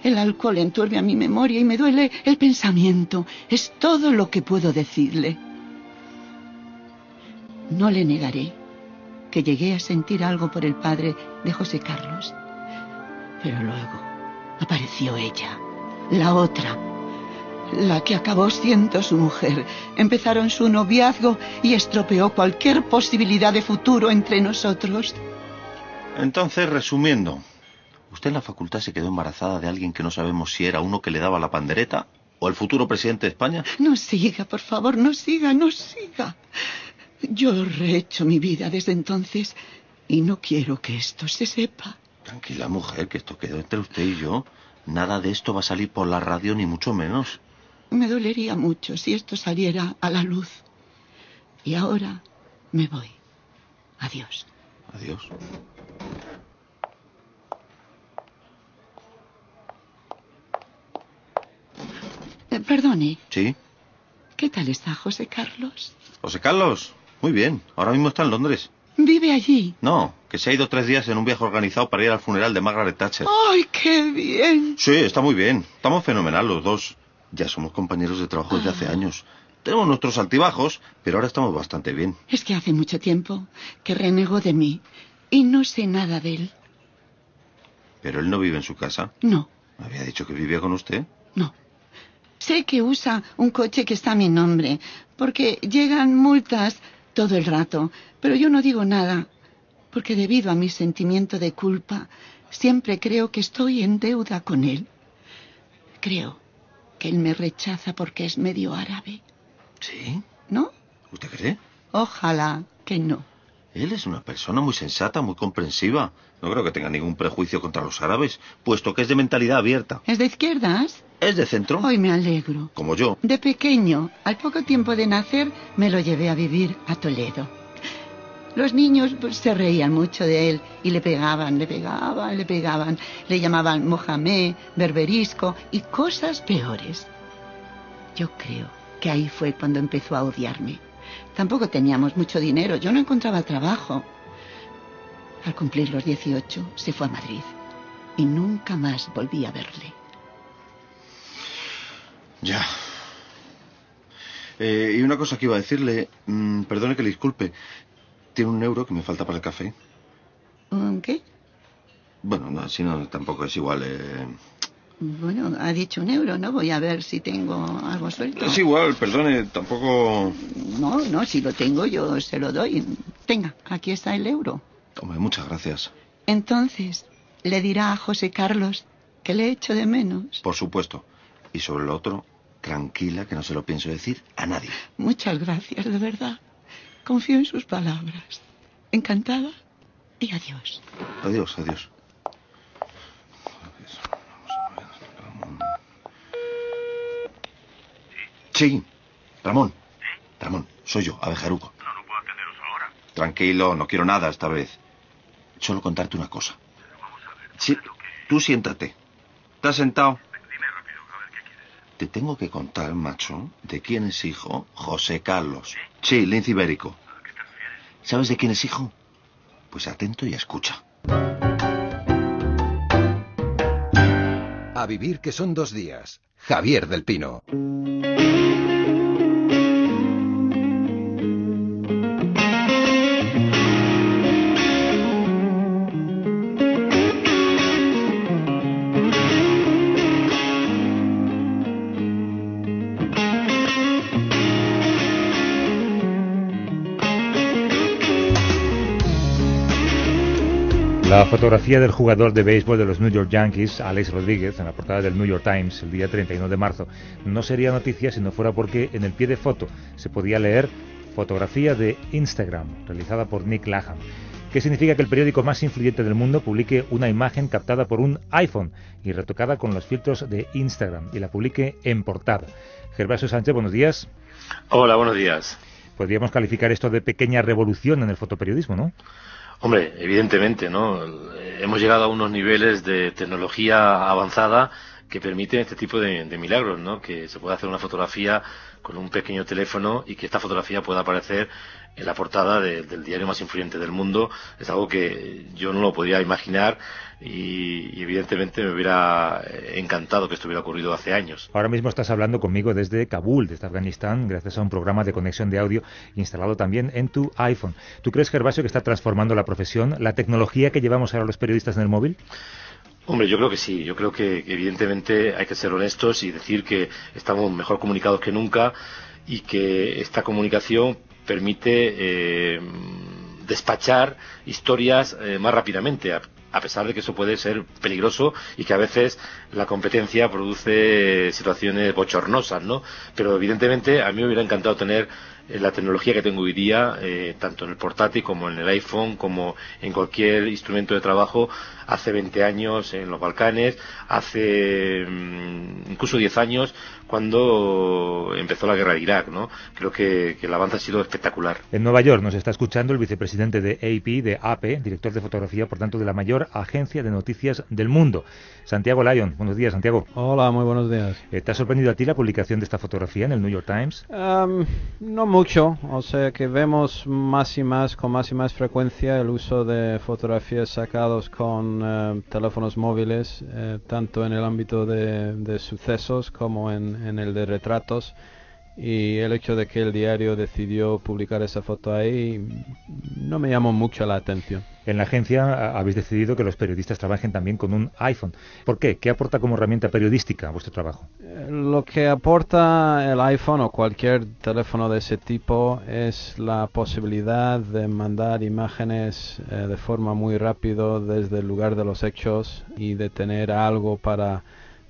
El alcohol enturbia mi memoria y me duele el pensamiento. Es todo lo que puedo decirle. No le negaré que llegué a sentir algo por el padre de José Carlos. Pero luego apareció ella, la otra, la que acabó siendo su mujer. Empezaron su noviazgo y estropeó cualquier posibilidad de futuro entre nosotros. Entonces, resumiendo, usted en la facultad se quedó embarazada de alguien que no sabemos si era uno que le daba la pandereta o el futuro presidente de España. No siga, por favor, no siga, no siga. Yo he rehecho mi vida desde entonces y no quiero que esto se sepa. Tranquila, mujer, que esto quedó entre usted y yo. Nada de esto va a salir por la radio, ni mucho menos. Me dolería mucho si esto saliera a la luz. Y ahora me voy. Adiós. Adiós. Eh, perdone, ¿Sí? ¿qué tal está José Carlos? José Carlos. Muy bien. Ahora mismo está en Londres. ¿Vive allí? No, que se ha ido tres días en un viaje organizado para ir al funeral de Margaret Thatcher. ¡Ay, qué bien! Sí, está muy bien. Estamos fenomenal los dos. Ya somos compañeros de trabajo desde hace años. Tenemos nuestros altibajos, pero ahora estamos bastante bien. Es que hace mucho tiempo que renegó de mí y no sé nada de él. Pero él no vive en su casa. No, Me había dicho que vivía con usted. no. Sé que usa un coche que está a mi nombre, porque llegan multas todo el rato, pero yo no digo nada, porque debido a mi sentimiento de culpa, siempre creo que estoy en deuda con él. Creo que él me rechaza porque es medio árabe, ¿Sí? ¿no? ¿Usted cree? Ojalá que no. Él es una persona muy sensata, muy comprensiva. No creo que tenga ningún prejuicio contra los árabes, puesto que es de mentalidad abierta. ¿Es de izquierdas? Es de centro, Hoy me alegro. como yo. De pequeño, al poco tiempo de nacer, me lo llevé a vivir a Toledo. Los niños pues, se reían mucho de él y le pegaban, le pegaban, le pegaban. Le llamaban Mohamed, berberisco y cosas peores. Yo creo que ahí fue cuando empezó a odiarme. Tampoco teníamos mucho dinero, yo no encontraba trabajo. Al cumplir los 18 se fue a Madrid y nunca más volví a verle. Ya. Eh, y una cosa que iba a decirle, mm, perdone que le disculpe. Tiene un euro que me falta para el café. ¿Un ¿Qué? Bueno, no, si no, tampoco es igual. eh. Bueno, ha dicho un euro, ¿no? Voy a ver si tengo algo suelto. Es igual, perdone, tampoco... No, no, si lo tengo yo se lo doy. Tenga, aquí está el euro. Hombre, muchas gracias. Entonces, le dirá a José Carlos que le echo de menos. Por supuesto. Y sobre lo otro, tranquila que no se lo pienso decir a nadie. Muchas gracias, de verdad. Confío en sus palabras. Encantada y adiós. Adiós, adiós. Sí, Ramón. Ramón, soy yo, Abejaruco. No, no puedo atenderos ahora. Tranquilo, no quiero nada esta vez. Solo contarte una cosa. Vamos a ver. Sí, tú siéntate. ¿Estás sentado? Dime rápido, a ver qué quieres. Te tengo que contar, macho, de quién es hijo José Carlos. Sí, lince ibérico. ¿Sabes de quién es hijo? Pues atento y escucha. A vivir que son dos días. Javier del Pino. La fotografía del jugador de béisbol de los New York Yankees, Alex Rodríguez, en la portada del New York Times el día 31 de marzo, no sería noticia si no fuera porque en el pie de foto se podía leer fotografía de Instagram, realizada por Nick Laham. ¿Qué significa que el periódico más influyente del mundo publique una imagen captada por un iPhone y retocada con los filtros de Instagram y la publique en portada? Gervasio Sánchez, buenos días. Hola, buenos días. Podríamos calificar esto de pequeña revolución en el fotoperiodismo, ¿no? Hombre, evidentemente, ¿no? Hemos llegado a unos niveles de tecnología avanzada que permiten este tipo de, de milagros, ¿no? Que se pueda hacer una fotografía con un pequeño teléfono y que esta fotografía pueda aparecer en la portada de- del diario más influyente del mundo. Es algo que yo no lo podía imaginar y, y evidentemente me hubiera eh, encantado que esto hubiera ocurrido hace años. Ahora mismo estás hablando conmigo desde Kabul, desde Afganistán, gracias a un programa de conexión de audio instalado también en tu iPhone. ¿Tú crees, Gervasio, que está transformando la profesión, la tecnología que llevamos ahora los periodistas en el móvil? Hombre, yo creo que sí. Yo creo que evidentemente hay que ser honestos y decir que estamos mejor comunicados que nunca y que esta comunicación permite eh, despachar historias eh, más rápidamente, a, pesar de que eso puede ser peligroso y que a veces la competencia produce situaciones bochornosas, ¿no? Pero evidentemente a mí me hubiera encantado tener eh, la tecnología que tengo hoy día, eh, tanto en el portátil como en el iPhone, como en cualquier instrumento de trabajo, hace 20 años en los Balcanes, hace mm, incluso 10 años cuando empezó la guerra de Irak, ¿no? Creo que, el avance ha sido espectacular. En Nueva York nos está escuchando el vicepresidente de AP, de AP, director de fotografía, por tanto, de la mayor agencia de noticias del mundo. Santiago Lyon, buenos días, Santiago. Hola, muy buenos días. ¿Te ha sorprendido a ti la publicación de esta fotografía en el New York Times? no mucho, o sea que vemos más y más, con más y más frecuencia, el uso de fotografías sacados con eh, teléfonos móviles, eh, tanto en el ámbito de, sucesos como en, el de retratos y el hecho de que el diario decidió publicar esa foto ahí no me llamó mucho la atención. En la agencia habéis decidido que los periodistas trabajen también con un iPhone. ¿Por qué? ¿Qué aporta como herramienta periodística a vuestro trabajo? Eh, lo que aporta el iPhone o cualquier teléfono de ese tipo es la posibilidad de mandar imágenes eh, de forma muy rápido desde el lugar de los hechos y de tener algo para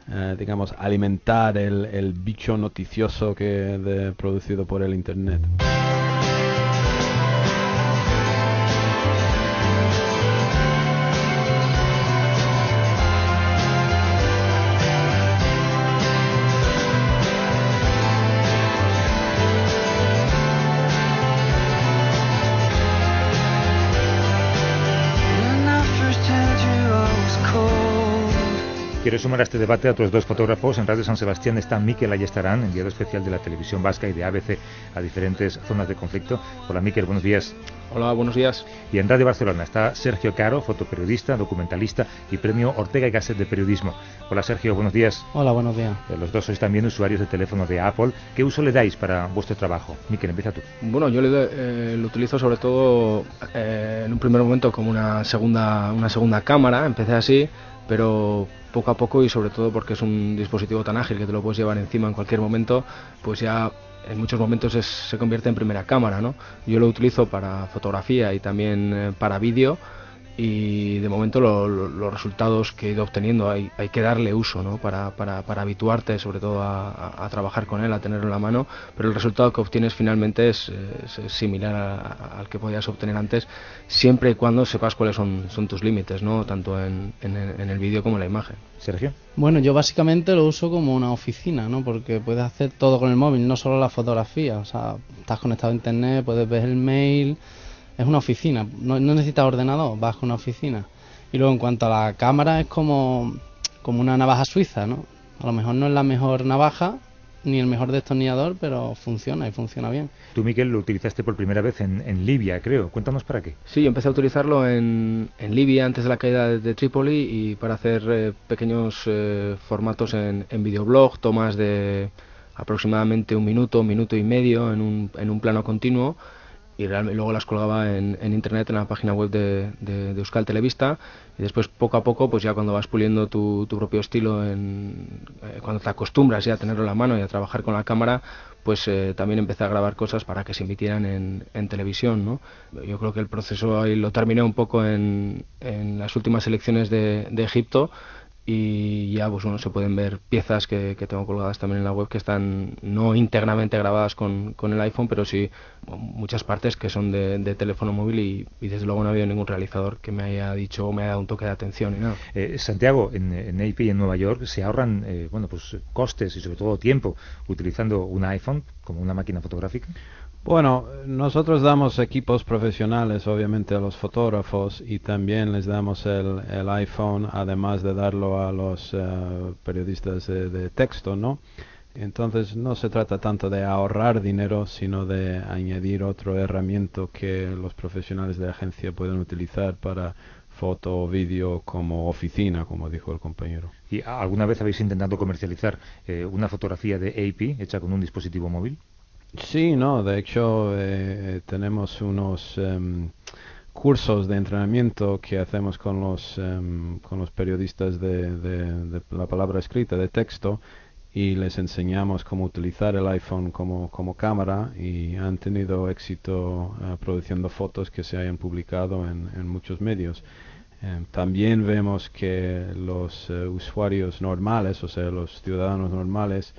eh, digamos, alimentar el, el, bicho noticioso que de, producido por el Internet. Quiero sumar a este debate a otros dos fotógrafos. En Radio San Sebastián está Miquel Ayestarán, enviado especial de la televisión vasca y de ABC a diferentes zonas de conflicto. Hola Miquel, buenos días. Hola, buenos días. Y en Radio Barcelona está Sergio Caro, fotoperiodista, documentalista y premio Ortega y Gasset de periodismo. Hola Sergio, buenos días. Hola, buenos días. Eh, los dos sois también usuarios de teléfono de Apple. ¿Qué uso le dais para vuestro trabajo? Miquel, empieza tú. Bueno, yo le eh, lo utilizo sobre todo eh, en un primer momento como una segunda, una segunda cámara. Empecé así, pero poco a poco y sobre todo porque es un dispositivo tan ágil que te lo puedes llevar encima en cualquier momento, pues ya en muchos momentos se convierte en primera cámara, ¿no? Yo lo utilizo para fotografía y también eh, para vídeo y de momento los resultados que he ido obteniendo hay, hay que darle uso ¿no? para, para, para habituarte sobre todo a, trabajar con él, a tenerlo en la mano, pero el resultado que obtienes finalmente es, similar al que podías obtener antes, siempre y cuando sepas cuáles son, son tus límites, ¿no? tanto en, en, en el vídeo como en la imagen. Sergio. Bueno, yo básicamente lo uso como una oficina, ¿no? porque puedes hacer todo con el móvil, no solo la fotografía, o sea, estás conectado a internet, puedes ver el mail es una oficina, no, necesitas ordenador, vas con una oficina. Y luego en cuanto a la cámara es como, como una navaja suiza, ¿no? A lo mejor no es la mejor navaja ni el mejor destornillador, pero funciona y funciona bien. Tú, Miquel, lo utilizaste por primera vez en, Libia, creo. Cuéntanos para qué. Sí, yo empecé a utilizarlo en, en Libia antes de la caída de, Trípoli y para hacer eh, pequeños eh, formatos en, en videoblog, tomas de aproximadamente un minuto, un minuto y medio en un, en un plano continuo y luego las colgaba en, internet en la página web de, de, Euskal Televista y después poco a poco pues ya cuando vas puliendo tu, propio estilo en, eh, cuando te acostumbras ya a tenerlo en la mano y a trabajar con la cámara pues eh, también empecé a grabar cosas para que se emitieran en, en televisión ¿no? yo creo que el proceso ahí lo terminé un poco en, las últimas elecciones de, de Egipto y ya pues bueno se pueden ver piezas que, tengo colgadas también en la web que están no íntegramente grabadas con, con el iPhone pero sí muchas partes que son de, teléfono móvil y, desde luego no ha habido ningún realizador que me haya dicho o me haya dado un toque de atención y nada. Eh, Santiago, en, en AP y en Nueva York se ahorran eh, bueno pues costes y sobre todo tiempo utilizando un iPhone como una máquina fotográfica. Bueno, nosotros damos equipos profesionales obviamente a los fotógrafos y también les damos el, iPhone además de darlo a los eh, periodistas de, texto, ¿no? Entonces no se trata tanto de ahorrar dinero, sino de añadir otro herramienta que los profesionales de agencia pueden utilizar para foto o vídeo como oficina, como dijo el compañero. ¿Y alguna vez habéis intentado comercializar eh, una fotografía de AP hecha con un dispositivo móvil? Sí, no, de hecho eh, tenemos unos em, cursos de entrenamiento que hacemos con los, em, con los periodistas de, la palabra escrita, de texto, y les enseñamos cómo utilizar el iPhone como, como cámara y han tenido éxito eh, produciendo fotos que se hayan publicado en, en muchos medios. Em, también vemos que los eh, usuarios normales, o sea, los ciudadanos normales,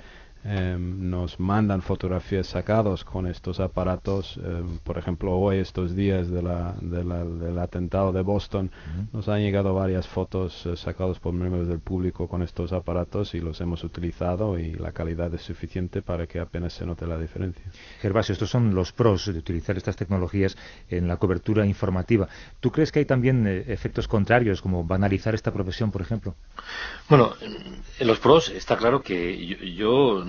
Em, nos mandan fotografías sacados con estos aparatos. Em, por ejemplo, hoy, estos días de la, del atentado de Boston, nos han llegado varias fotos eh, sacadas por miembros del público con estos aparatos y los hemos utilizado y la calidad es suficiente para que apenas se note la diferencia. Gervasio, estos son los pros de utilizar estas tecnologías en la cobertura informativa. ¿Tú crees que hay también eh, efectos contrarios, como banalizar esta profesión, por ejemplo? Bueno, en los pros está claro que yo Mm,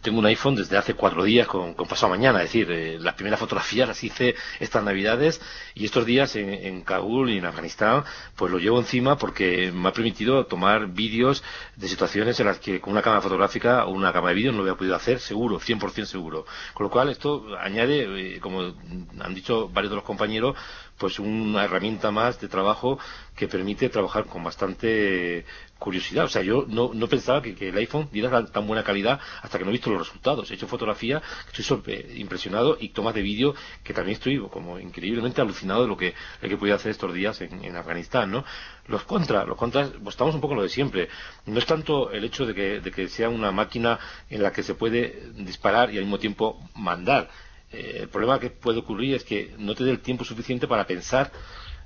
tengo un iPhone desde hace cuatro días con, pasado mañana, es decir, eh, las primeras fotografías las hice estas navidades y estos días en, Kabul y en Afganistán pues lo llevo encima porque me ha permitido tomar vídeos de situaciones en las que con una cámara fotográfica o una cámara de vídeo no lo hubiera podido hacer seguro, 100% seguro. Con lo cual esto añade, eh, como han dicho varios de los compañeros, pues una herramienta más de trabajo que permite trabajar con bastante curiosidad. O sea, yo no, no pensaba que, el iPhone diera tan buena calidad hasta que no he visto los resultados. He hecho fotografía, estoy impresionado y tomas de vídeo que también estoy como increíblemente alucinado de lo que, he que hacer estos días en, Afganistán, ¿no? Los contras, los contras, pues estamos un poco en lo de siempre. No es tanto el hecho de que, de que sea una máquina en la que se puede disparar y al mismo tiempo mandar eh, el problema que puede ocurrir es que no te dé el tiempo suficiente para pensar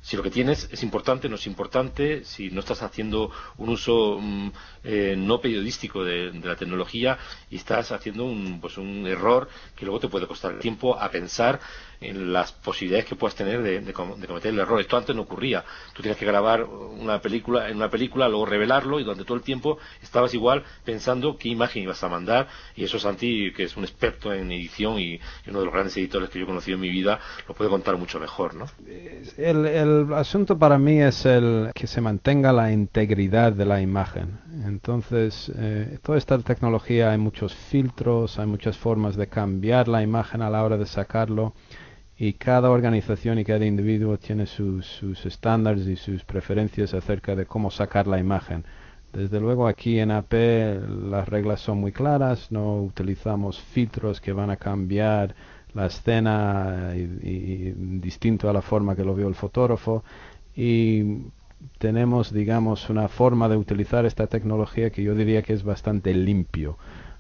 si lo que tienes es importante, no es importante, si no estás haciendo un uso mm, eh, no periodístico de, la tecnología y estás haciendo un, pues un error que luego te puede costar tiempo a pensar en las posibilidades que puedas tener de, cometer el error. Esto antes no ocurría. Tú tienes que grabar una película, en una película, luego revelarlo y durante todo el tiempo estabas igual pensando qué imagen ibas a mandar y eso Santi, que es un experto en edición y, uno de los grandes editores que yo he conocido en mi vida, lo puede contar mucho mejor, ¿no? Asunto para mí es el que se mantenga la integridad de la imagen. Entonces, eh, toda esta tecnología hay muchos filtros, hay muchas formas de cambiar la imagen a la hora de sacarlo y cada organización y cada individuo tiene sus estándares y sus preferencias acerca de cómo sacar la imagen. Desde luego aquí en AP las reglas son muy claras, no utilizamos filtros que van a cambiar la escena y, distinto a la forma que lo vio el fotógrafo. Y tenemos digamos una forma de utilizar esta tecnología que yo diría que es bastante limpio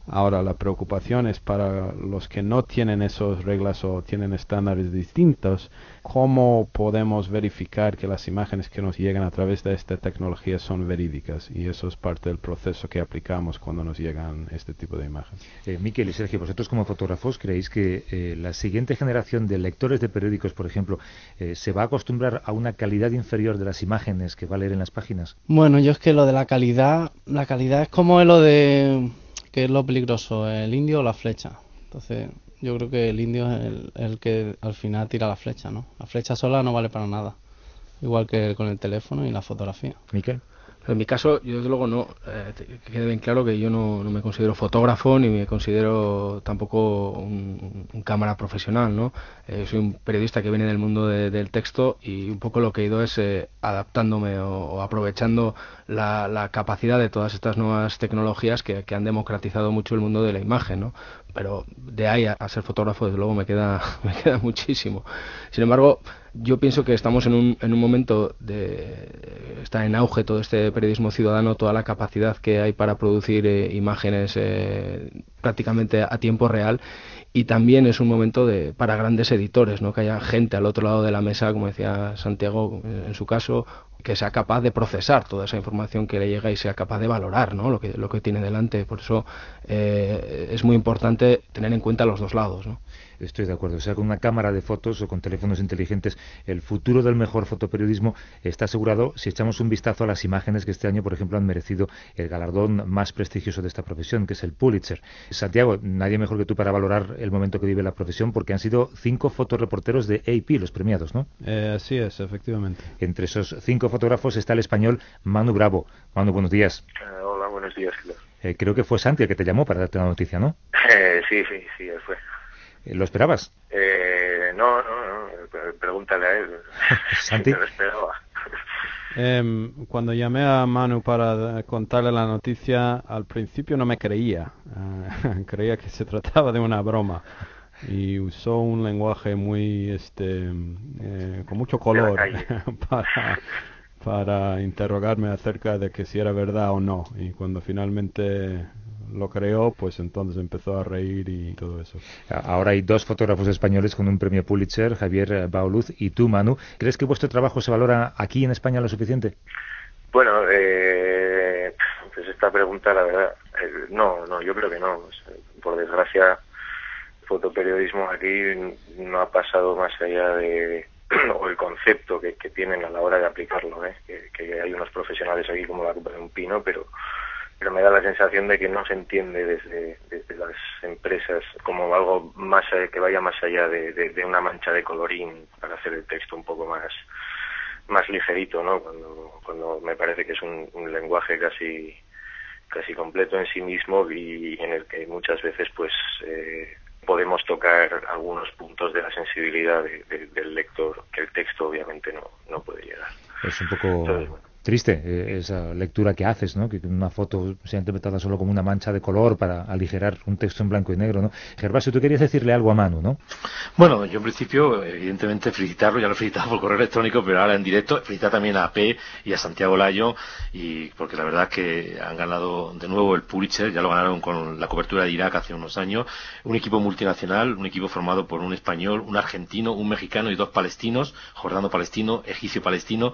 Ahora, la preocupación es para los que no tienen esas reglas o tienen estándares distintos, ¿cómo podemos verificar que las imágenes que nos llegan a través de esta tecnología son verídicas? Y eso es parte del proceso que aplicamos cuando nos llegan este tipo de imágenes. Eh, Miquel y Sergio, vosotros como fotógrafos, ¿creéis que eh, la siguiente generación de lectores de periódicos, por ejemplo, eh, se va a acostumbrar a una calidad inferior de las imágenes que va a leer en las páginas? Bueno, yo es que lo de la calidad, la calidad es como lo de ¿Qué es lo peligroso, el indio o la flecha? Entonces, yo creo que el indio es el, que al final tira la flecha, ¿no? La flecha sola no vale para nada. Igual que con el teléfono y la fotografía. En mi caso, yo desde luego no, eh, que quede bien claro que yo no, me considero fotógrafo ni me considero tampoco un, cámara profesional, ¿no? Eh, soy un periodista que viene del mundo del texto y un poco lo que he ido es eh, adaptándome o, aprovechando la, capacidad de todas estas nuevas tecnologías que, han democratizado mucho el mundo de la imagen, ¿no? Pero de ahí a, ser fotógrafo, desde luego me queda, <laughs> me queda muchísimo. Sin embargo, yo pienso que estamos en un, en un momento de está en auge todo este periodismo ciudadano, toda la capacidad que hay para producir eh, imágenes eh, prácticamente a tiempo real y también es un momento de para grandes editores, ¿no? Que haya gente al otro lado de la mesa, como decía Santiago en su caso, que sea capaz de procesar toda esa información que le llega y sea capaz de valorar ¿no? lo, que, lo que tiene delante. Por eso eh, es muy importante tener en cuenta los dos lados. ¿no? Estoy de acuerdo. O sea, con una cámara de fotos o con teléfonos inteligentes, el futuro del mejor fotoperiodismo está asegurado si echamos un vistazo a las imágenes que este año, por ejemplo, han merecido el galardón más prestigioso de esta profesión, que es el Pulitzer. Santiago, nadie mejor que tú para valorar el momento que vive la profesión, porque han sido cinco fotoreporteros de AP los premiados, ¿no? Eh, así es, efectivamente. Entre esos cinco fotógrafos está el español Manu Bravo. Manu, buenos días. Eh, hola, buenos días. Eh, creo que fue Santi el que te llamó para darte la noticia, ¿no? <laughs> sí, sí, sí, él fue. ¿Lo esperabas? Eh, no, no, no, pregúntale a él. <laughs> ¿Santi? <laughs> lo esperaba. <laughs> Em, cuando llamé a Manu para contarle la noticia, al principio no me creía. Eh, creía que se trataba de una broma. Y usó un lenguaje muy, este, eh, con mucho color para, para interrogarme acerca de que si era verdad o no. Y cuando finalmente lo creó, pues entonces empezó a reír y todo eso. Ahora hay dos fotógrafos españoles con un premio Pulitzer, Javier Bauluz y tú, Manu. ¿Crees que vuestro trabajo se valora aquí en España lo suficiente? Bueno, eh, pues esta pregunta, la verdad, eh, no, no, yo creo que no. Por desgracia, fotoperiodismo aquí no ha pasado más allá de o el concepto que, tienen a la hora de aplicarlo, ¿eh? que, hay unos profesionales aquí como la Copa de un Pino, pero pero me da la sensación de que no se entiende desde, desde las empresas como algo más que vaya más allá de, de, una mancha de colorín para hacer el texto un poco más más ligerito, ¿no? Cuando, cuando me parece que es un, un lenguaje casi casi completo en sí mismo y en el que muchas veces pues eh, podemos tocar algunos puntos de la sensibilidad del lector que el texto obviamente no, no puede llegar. Es un poco triste eh, esa lectura que haces, ¿no? que una foto sea interpretada solo como una mancha de color para aligerar un texto en blanco y negro. ¿no? Gervasio, tú querías decirle algo a Manu, ¿no? Bueno, yo en principio, evidentemente, felicitarlo, ya lo he felicitado por correo electrónico, pero ahora en directo, felicitar también a AP y a Santiago Layo, y porque la verdad que han ganado de nuevo el Pulitzer, ya lo ganaron con la cobertura de Irak hace unos años, un equipo multinacional, un equipo formado por un español, un argentino, un mexicano y dos palestinos, jordano palestino, egipcio palestino,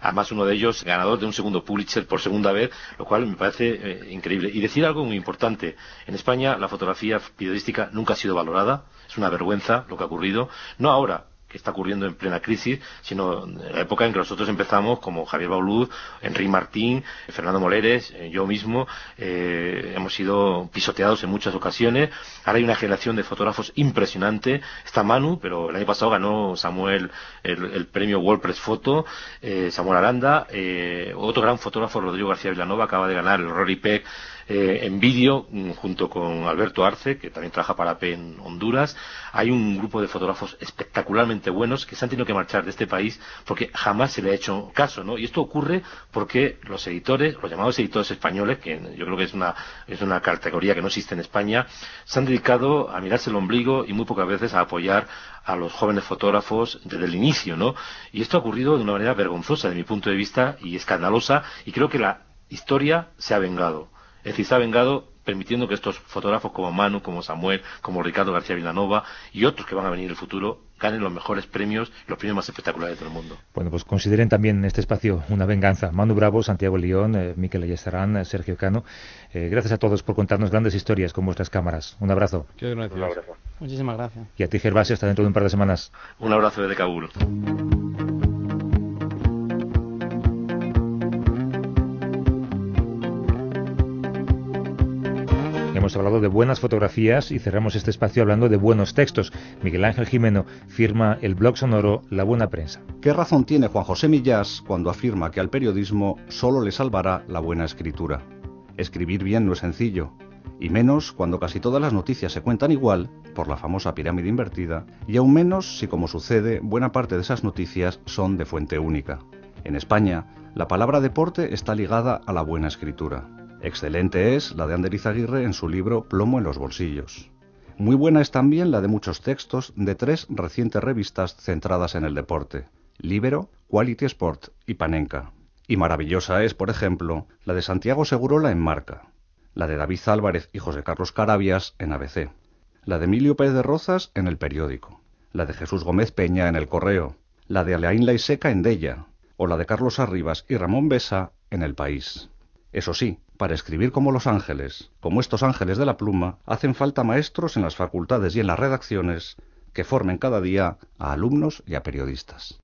además uno de ellos ganador de un segundo Pulitzer por segunda vez, lo cual me parece eh, increíble. Y decir algo muy importante, en España la fotografía periodística nunca ha sido valorada, es una vergüenza lo que ha ocurrido, no ahora, que está ocurriendo en plena crisis, sino en la época en que nosotros empezamos, como Javier Baulud, Enrique Martín, Fernando Moleres, eh, yo mismo, eh, hemos sido pisoteados en muchas ocasiones. Ahora hay una generación de fotógrafos impresionante. Está Manu, pero el año pasado ganó Samuel el, premio WordPress Photo, eh, Samuel Aranda, otro gran fotógrafo, Rodrigo García Villanova, acaba de ganar el Rory Peck eh, en vídeo, mm, junto con Alberto Arce, que también trabaja para P en Honduras. Hay un grupo de fotógrafos espectacularmente buenos que se han tenido que marchar de este país porque jamás se le ha hecho caso, ¿no? Y esto ocurre porque los editores, los llamados editores españoles, que yo creo que es una, es una categoría que no existe en España, se han dedicado a mirarse el ombligo y muy pocas veces a apoyar a los jóvenes fotógrafos desde el inicio, ¿no? Y esto ha ocurrido de una manera vergonzosa, de mi punto de vista, y escandalosa, y creo que la historia se ha vengado. Es decir, se ha vengado permitiendo que estos fotógrafos como Manu, como Samuel, como Ricardo García Villanova y otros que van a venir en el futuro ganen los mejores premios, los premios más espectaculares del mundo. Bueno, pues consideren también este espacio una venganza. Manu Bravo, Santiago León, eh, Miquel Ayestarán, eh, Sergio Cano. Eh, gracias a todos por contarnos grandes historias con vuestras cámaras. Un abrazo. Un abrazo. Muchísimas gracias. Y a ti, Gervasio, hasta dentro de un par de semanas. Un abrazo desde Kabul. Hemos hablado de buenas fotografías y cerramos este espacio hablando de buenos textos. Miguel Ángel Jimeno firma el blog sonoro La Buena Prensa. ¿Qué razón tiene Juan José Millás cuando afirma que al periodismo solo le salvará la buena escritura? Escribir bien no es sencillo, y menos cuando casi todas las noticias se cuentan igual, por la famosa pirámide invertida, y aún menos si, como sucede, buena parte de esas noticias son de fuente única. En España, la palabra deporte está ligada a la buena escritura. Excelente es la de Ander Izaguirre en su libro Plomo en los bolsillos. Muy buena es también la de muchos textos de tres recientes revistas centradas en el deporte, Libero, Quality Sport y Panenka. Y maravillosa es, por ejemplo, la de Santiago Segurola en Marca, la de David Álvarez y José Carlos Carabias en ABC, la de Emilio Pérez de Rozas en El Periódico, la de Jesús Gómez Peña en El Correo, la de Aleaín Laiseca en Della, o la de Carlos Arribas y Ramón Besa en El País. Eso sí, para escribir como los ángeles, como estos ángeles de la pluma, hacen falta maestros en las facultades y en las redacciones que formen cada día a alumnos y a periodistas.